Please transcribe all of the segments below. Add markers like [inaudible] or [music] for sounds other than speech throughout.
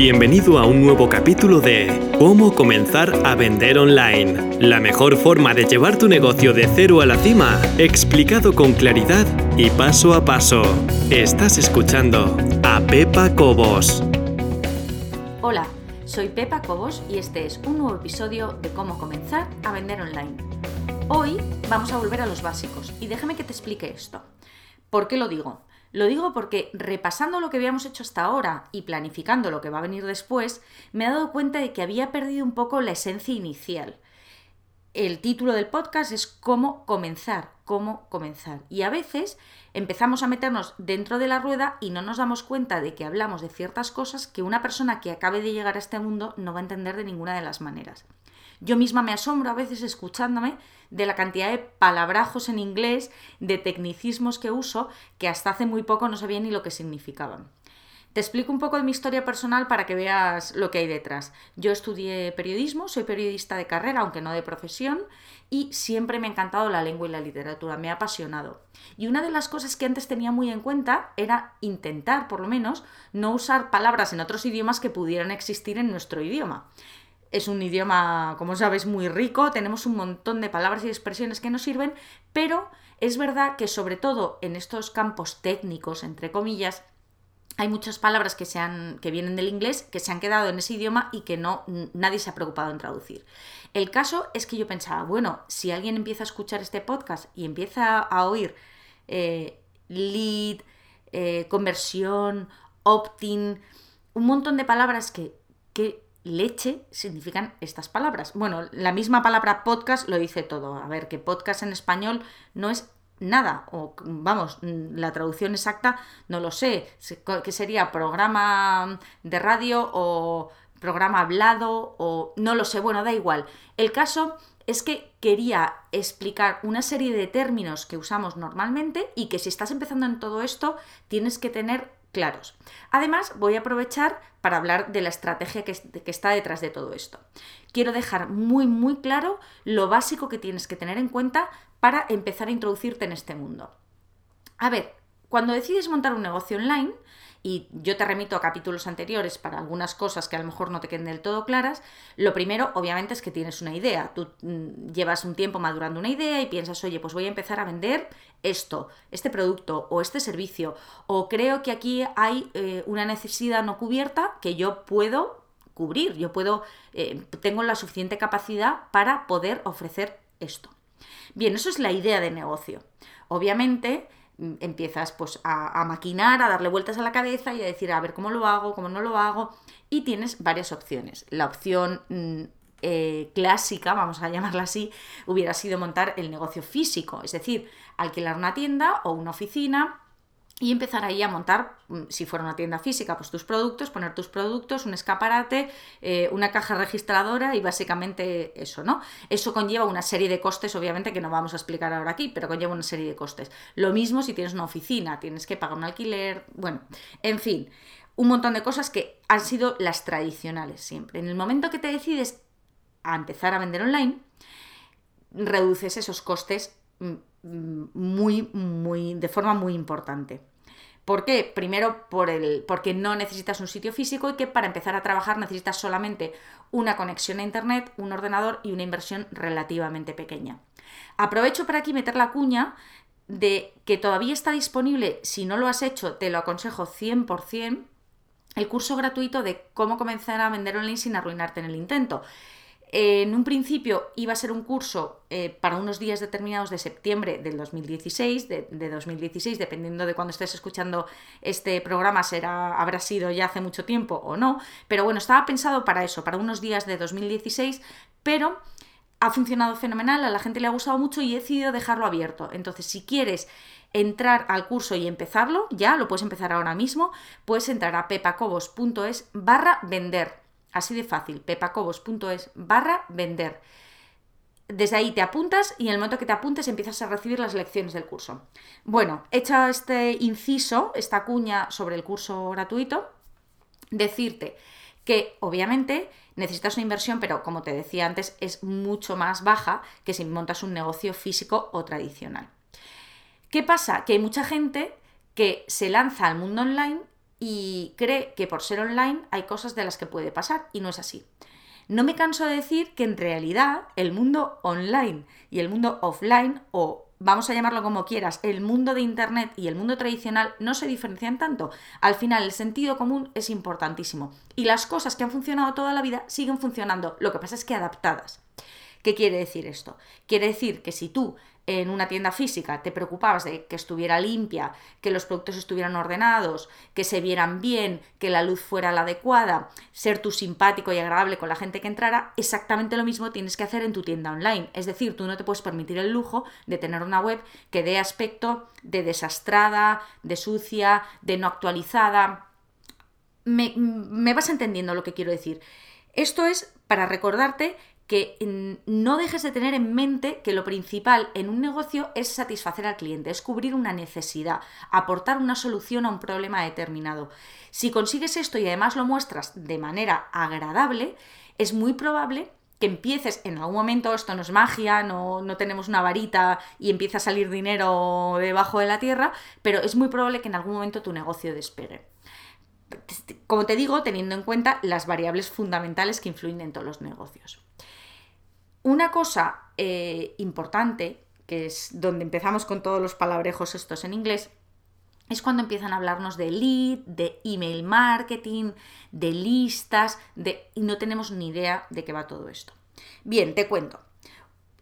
Bienvenido a un nuevo capítulo de Cómo comenzar a vender online. La mejor forma de llevar tu negocio de cero a la cima, explicado con claridad y paso a paso. Estás escuchando a Pepa Cobos. Hola, soy Pepa Cobos y este es un nuevo episodio de Cómo comenzar a vender online. Hoy vamos a volver a los básicos y déjame que te explique esto. ¿Por qué lo digo? Lo digo porque repasando lo que habíamos hecho hasta ahora y planificando lo que va a venir después, me he dado cuenta de que había perdido un poco la esencia inicial. El título del podcast es cómo comenzar, cómo comenzar. Y a veces empezamos a meternos dentro de la rueda y no nos damos cuenta de que hablamos de ciertas cosas que una persona que acabe de llegar a este mundo no va a entender de ninguna de las maneras. Yo misma me asombro a veces escuchándome de la cantidad de palabrajos en inglés, de tecnicismos que uso, que hasta hace muy poco no sabía ni lo que significaban. Te explico un poco de mi historia personal para que veas lo que hay detrás. Yo estudié periodismo, soy periodista de carrera, aunque no de profesión, y siempre me ha encantado la lengua y la literatura, me ha apasionado. Y una de las cosas que antes tenía muy en cuenta era intentar, por lo menos, no usar palabras en otros idiomas que pudieran existir en nuestro idioma. Es un idioma, como sabes, muy rico, tenemos un montón de palabras y expresiones que nos sirven, pero es verdad que sobre todo en estos campos técnicos, entre comillas, hay muchas palabras que, se que vienen del inglés que se han quedado en ese idioma y que no, nadie se ha preocupado en traducir. El caso es que yo pensaba, bueno, si alguien empieza a escuchar este podcast y empieza a oír eh, lead, eh, conversión, opt-in, un montón de palabras que, que leche significan estas palabras. Bueno, la misma palabra podcast lo dice todo. A ver, que podcast en español no es nada, o vamos, la traducción exacta no lo sé, que sería programa de radio o programa hablado o no lo sé, bueno, da igual. El caso es que quería explicar una serie de términos que usamos normalmente y que si estás empezando en todo esto tienes que tener Además, voy a aprovechar para hablar de la estrategia que, está detrás de todo esto. Quiero dejar muy, muy claro lo básico que tienes que tener en cuenta para empezar a introducirte en este mundo. A ver, cuando decides montar un negocio online, y yo te remito a capítulos anteriores para algunas cosas que a lo mejor no te queden del todo claras, lo primero obviamente es que tienes una idea. Tú mm, llevas un tiempo madurando una idea y piensas, oye, pues voy a empezar a vender esto, este producto o este servicio, o creo que aquí hay eh, una necesidad no cubierta que yo puedo cubrir, yo puedo, eh, tengo la suficiente capacidad para poder ofrecer esto. Bien, eso es la idea de negocio. Obviamente, empiezas pues a, maquinar, a darle vueltas a la cabeza y a decir, a ver cómo lo hago, cómo no lo hago, y tienes varias opciones. La opción mm, eh, clásica, vamos a [laughs] llamarla así, hubiera sido montar el negocio físico, es decir, alquilar una tienda o una oficina y empezar ahí a montar, mm, si fuera una tienda física, pues tus productos, poner tus productos, un escaparate, eh, una caja registradora y básicamente eso, ¿no? Eso conlleva una serie de costes, obviamente, que no vamos a explicar ahora aquí, pero conlleva una serie de costes. Lo mismo si tienes una oficina, tienes que pagar un alquiler, bueno, en fin, un montón de cosas que han sido las tradicionales siempre. En el momento que te decides a empezar a vender online, reduces esos costes mm, muy, muy, de forma muy importante. ¿Por qué? Primero por el, porque no necesitas un sitio físico y que para empezar a trabajar necesitas solamente una conexión a Internet, un ordenador y una inversión relativamente pequeña. Aprovecho para aquí meter la cuña de que todavía está disponible, si no lo has hecho, te lo aconsejo 100%, el curso gratuito de cómo comenzar a vender online sin arruinarte en el intento en un principio iba a ser un curso eh, para unos días determinados de septiembre del 2016, de, 2016, dependiendo de cuando estés escuchando este programa, será, habrá sido ya hace mucho tiempo o no, pero bueno, estaba pensado para eso, para unos días de 2016, pero ha funcionado fenomenal, a la gente le ha gustado mucho y he decidido dejarlo abierto. Entonces, si quieres entrar al curso y empezarlo, ya lo puedes empezar ahora mismo, puedes entrar a pepacobos.es barra vender Así de fácil, pepacobos.es barra vender. Desde ahí te apuntas y en el momento que te apuntes empiezas a recibir las lecciones del curso. Bueno, hecho este inciso, esta cuña sobre el curso gratuito, decirte que obviamente necesitas una inversión, pero como te decía antes, es mucho más baja que si montas un negocio físico o tradicional. ¿Qué pasa? Que hay mucha gente que se lanza al mundo online y cree que por ser online hay cosas de las que puede pasar y no es así. No me canso de decir que en realidad el mundo online y el mundo offline o vamos a llamarlo como quieras, el mundo de Internet y el mundo tradicional no se diferencian tanto. Al final, el sentido común es importantísimo. Y las cosas que han funcionado toda la vida siguen funcionando. Lo que pasa es que adaptadas. ¿Qué quiere decir esto? Quiere decir que si tú en una tienda física te preocupabas de que estuviera limpia, que los productos estuvieran ordenados, que se vieran bien, que la luz fuera la adecuada, ser tú simpático y agradable con la gente que entrara, exactamente lo mismo tienes que hacer en tu tienda online. Es decir, tú no te puedes permitir el lujo de tener una web que dé aspecto de desastrada, de sucia, de no actualizada. Me, me vas entendiendo lo que quiero decir. Esto es para recordarte que no dejes de tener en mente que lo principal en un negocio es satisfacer al cliente, es cubrir una necesidad, aportar una solución a un problema determinado. Si consigues esto y además lo muestras de manera agradable, es muy probable que empieces en algún momento, esto no es magia, no, no, tenemos una varita y empieza a salir dinero debajo de la tierra, pero es muy probable que en algún momento tu negocio despegue. Como te digo, teniendo en cuenta las variables fundamentales que influyen en todos los negocios. Una cosa eh, importante, que es donde empezamos con todos los palabrejos estos en inglés, es cuando empiezan a hablarnos de lead, de email marketing, de listas, de... y no tenemos ni idea de qué va todo esto. Bien, te cuento.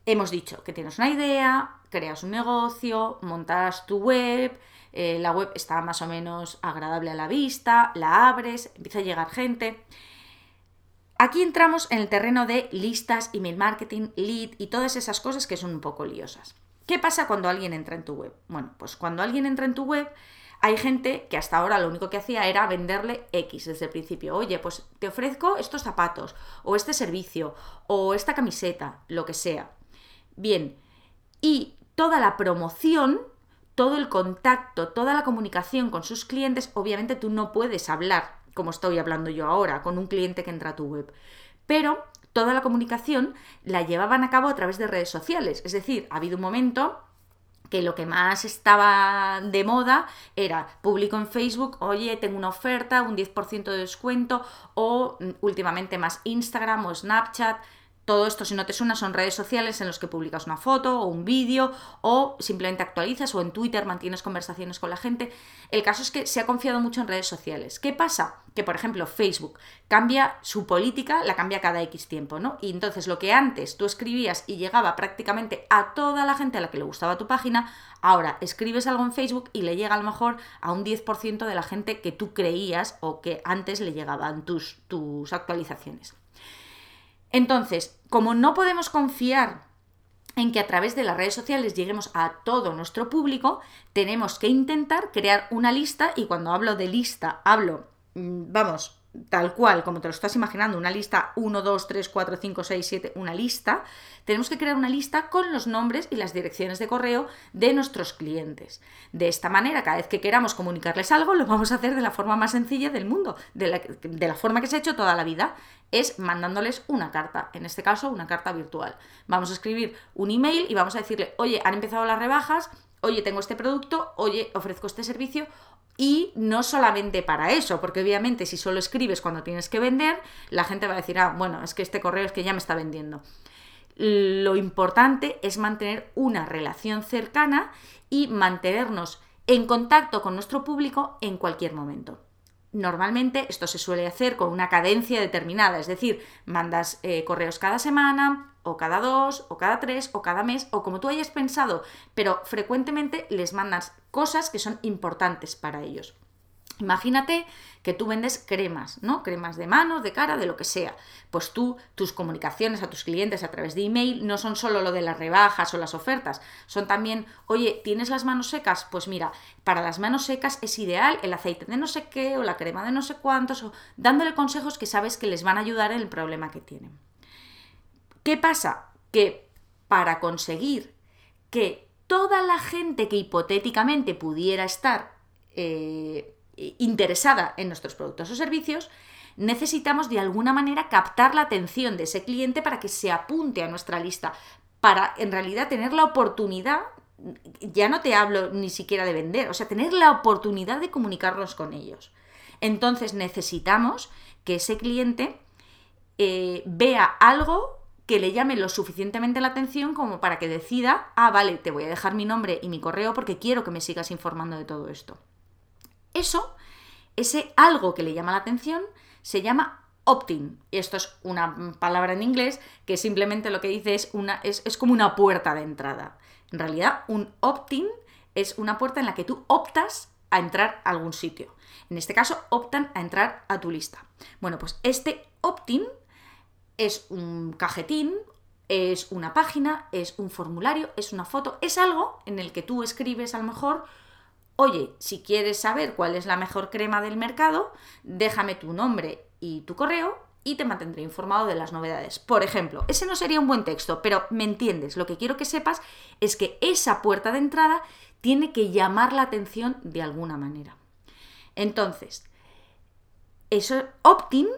Hemos dicho que tienes una idea, creas un negocio, montas tu web, eh, la web está más o menos agradable a la vista, la abres, empieza a llegar gente. Aquí entramos en el terreno de listas, email marketing, lead y todas esas cosas que son un poco liosas. ¿Qué pasa cuando alguien entra en tu web? Bueno, pues cuando alguien entra en tu web, hay gente que hasta ahora lo único que hacía era venderle X desde el principio. Oye, pues te ofrezco estos zapatos, o este servicio, o esta camiseta, lo que sea. Bien, y toda la promoción, todo el contacto, toda la comunicación con sus clientes, obviamente tú no puedes hablar como estoy hablando yo ahora, con un cliente que entra a tu web. Pero toda la comunicación la llevaban a cabo a través de redes sociales. Es decir, ha habido un momento que lo que más estaba de moda era público en Facebook, oye, tengo una oferta, un 10% de descuento, o mm, últimamente más Instagram o Snapchat, todo esto, si no te suena, son redes sociales en los que publicas una foto o un vídeo o simplemente actualizas o en Twitter mantienes conversaciones con la gente. El caso es que se ha confiado mucho en redes sociales. ¿Qué pasa? Que, por ejemplo, Facebook cambia su política, la cambia cada X tiempo, ¿no? Y entonces lo que antes tú escribías y llegaba prácticamente a toda la gente a la que le gustaba tu página, ahora escribes algo en Facebook y le llega a lo mejor a un 10% de la gente que tú creías o que antes le llegaban tus, tus actualizaciones. Entonces, como no podemos confiar en que a través de las redes sociales lleguemos a todo nuestro público, tenemos que intentar crear una lista y cuando hablo de lista, hablo, mm, vamos, tal cual, como te lo estás imaginando, una lista 1, 2, 3, 4, 5, 6, 7, una lista, tenemos que crear una lista con los nombres y las direcciones de correo de nuestros clientes. De esta manera, cada vez que queramos comunicarles algo, lo vamos a hacer de la forma más sencilla del mundo, de la, de la forma que se ha hecho toda la vida, es mandándoles una carta, en este caso una carta virtual. Vamos a escribir un email y vamos a decirle, oye, han empezado las rebajas, oye, tengo este producto, oye, ofrezco este servicio, y no solamente para eso, porque obviamente si solo escribes cuando tienes que vender, la gente va a decir, ah, bueno, es que este correo es que ya me está vendiendo. Lo importante es mantener una relación cercana y mantenernos en contacto con nuestro público en cualquier momento. Normalmente esto se suele hacer con una cadencia determinada, es decir, mandas eh, correos cada semana, o cada dos, o cada tres, o cada mes, o como tú hayas pensado, pero frecuentemente les mandas cosas que son importantes para ellos. Imagínate que tú vendes cremas, ¿no? Cremas de manos, de cara, de lo que sea. Pues tú, tus comunicaciones a tus clientes a través de email no son solo lo de las rebajas o las ofertas, son también, oye, ¿tienes las manos secas? Pues mira, para las manos secas es ideal el aceite de no sé qué o la crema de no sé cuántos, o dándole consejos que sabes que les van a ayudar en el problema que tienen. ¿Qué pasa? Que para conseguir que toda la gente que hipotéticamente pudiera estar eh, interesada en nuestros productos o servicios, necesitamos de alguna manera captar la atención de ese cliente para que se apunte a nuestra lista, para en realidad tener la oportunidad, ya no te hablo ni siquiera de vender, o sea, tener la oportunidad de comunicarnos con ellos. Entonces necesitamos que ese cliente eh, vea algo que le llame lo suficientemente la atención como para que decida, ah, vale, te voy a dejar mi nombre y mi correo porque quiero que me sigas informando de todo esto. Eso, ese algo que le llama la atención, se llama opt-in. Esto es una palabra en inglés que simplemente lo que dice es, una, es, es como una puerta de entrada. En realidad, un opt-in es una puerta en la que tú optas a entrar a algún sitio. En este caso, optan a entrar a tu lista. Bueno, pues este opt-in es un cajetín, es una página, es un formulario, es una foto, es algo en el que tú escribes a lo mejor, oye, si quieres saber cuál es la mejor crema del mercado, déjame tu nombre y tu correo y te mantendré informado de las novedades. Por ejemplo, ese no sería un buen texto, pero me entiendes, lo que quiero que sepas es que esa puerta de entrada tiene que llamar la atención de alguna manera. Entonces, eso opt-in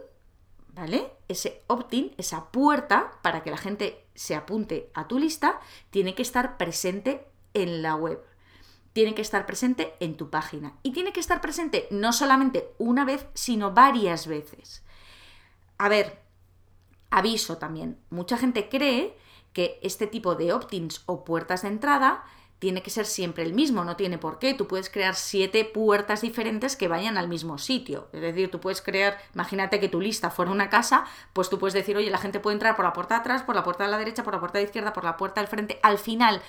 ¿vale? Ese opt-in, esa puerta para que la gente se apunte a tu lista, tiene que estar presente en la web. Tiene que estar presente en tu página. Y tiene que estar presente no solamente una vez, sino varias veces. A ver, aviso también. Mucha gente cree que este tipo de opt-ins o puertas de entrada tiene que ser siempre el mismo, no tiene por qué. Tú puedes crear siete puertas diferentes que vayan al mismo sitio. Es decir, tú puedes crear, imagínate que tu lista fuera una casa, pues tú puedes decir, oye, la gente puede entrar por la puerta de atrás, por la puerta de la derecha, por la puerta de izquierda, por la puerta del frente. Al final,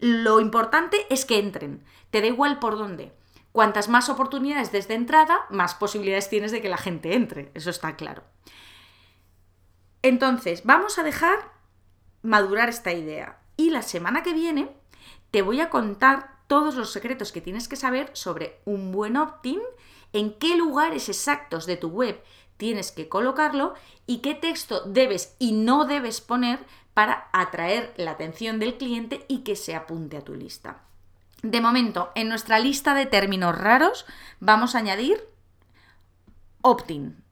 lo importante es que entren. Te da igual por dónde. Cuantas más oportunidades desde entrada, más posibilidades tienes de que la gente entre. Eso está claro. Entonces, vamos a dejar madurar esta idea. Y la semana que viene te voy a contar todos los secretos que tienes que saber sobre un buen opt-in, en qué lugares exactos de tu web tienes que colocarlo y qué texto debes y no debes poner para atraer la atención del cliente y que se apunte a tu lista. De momento, en nuestra lista de términos raros vamos a añadir opt-in,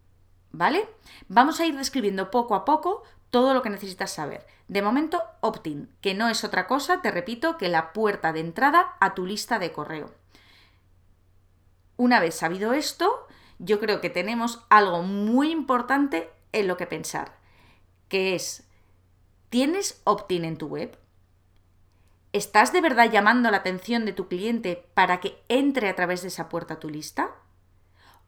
¿vale? Vamos a ir describiendo poco a poco todo lo que necesitas saber. De momento, opt-in, que no es otra cosa, te repito, que la puerta de entrada a tu lista de correo. Una vez sabido esto, yo creo que tenemos algo muy importante en lo que pensar, que es, ¿tienes opt-in en tu web? ¿Estás de verdad llamando la atención de tu cliente para que entre a través de esa puerta a tu lista?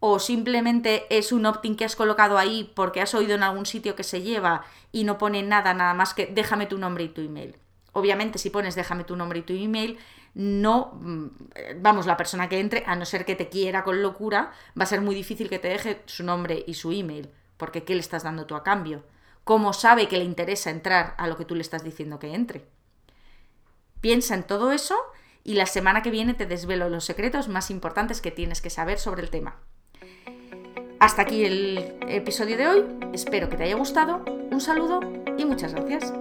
O simplemente es un opt-in que has colocado ahí porque has oído en algún sitio que se lleva y no pone nada, nada más que déjame tu nombre y tu email. Obviamente, si pones déjame tu nombre y tu email, no, mm, vamos, la persona que entre, a no ser que te quiera con locura, va a ser muy difícil que te deje su nombre y su email, porque ¿qué le estás dando tú a cambio? ¿Cómo sabe que le interesa entrar a lo que tú le estás diciendo que entre? Piensa en todo eso y la semana que viene te desvelo los secretos más importantes que tienes que saber sobre el tema. Hasta aquí el episodio de hoy, espero que te haya gustado, un saludo y muchas gracias.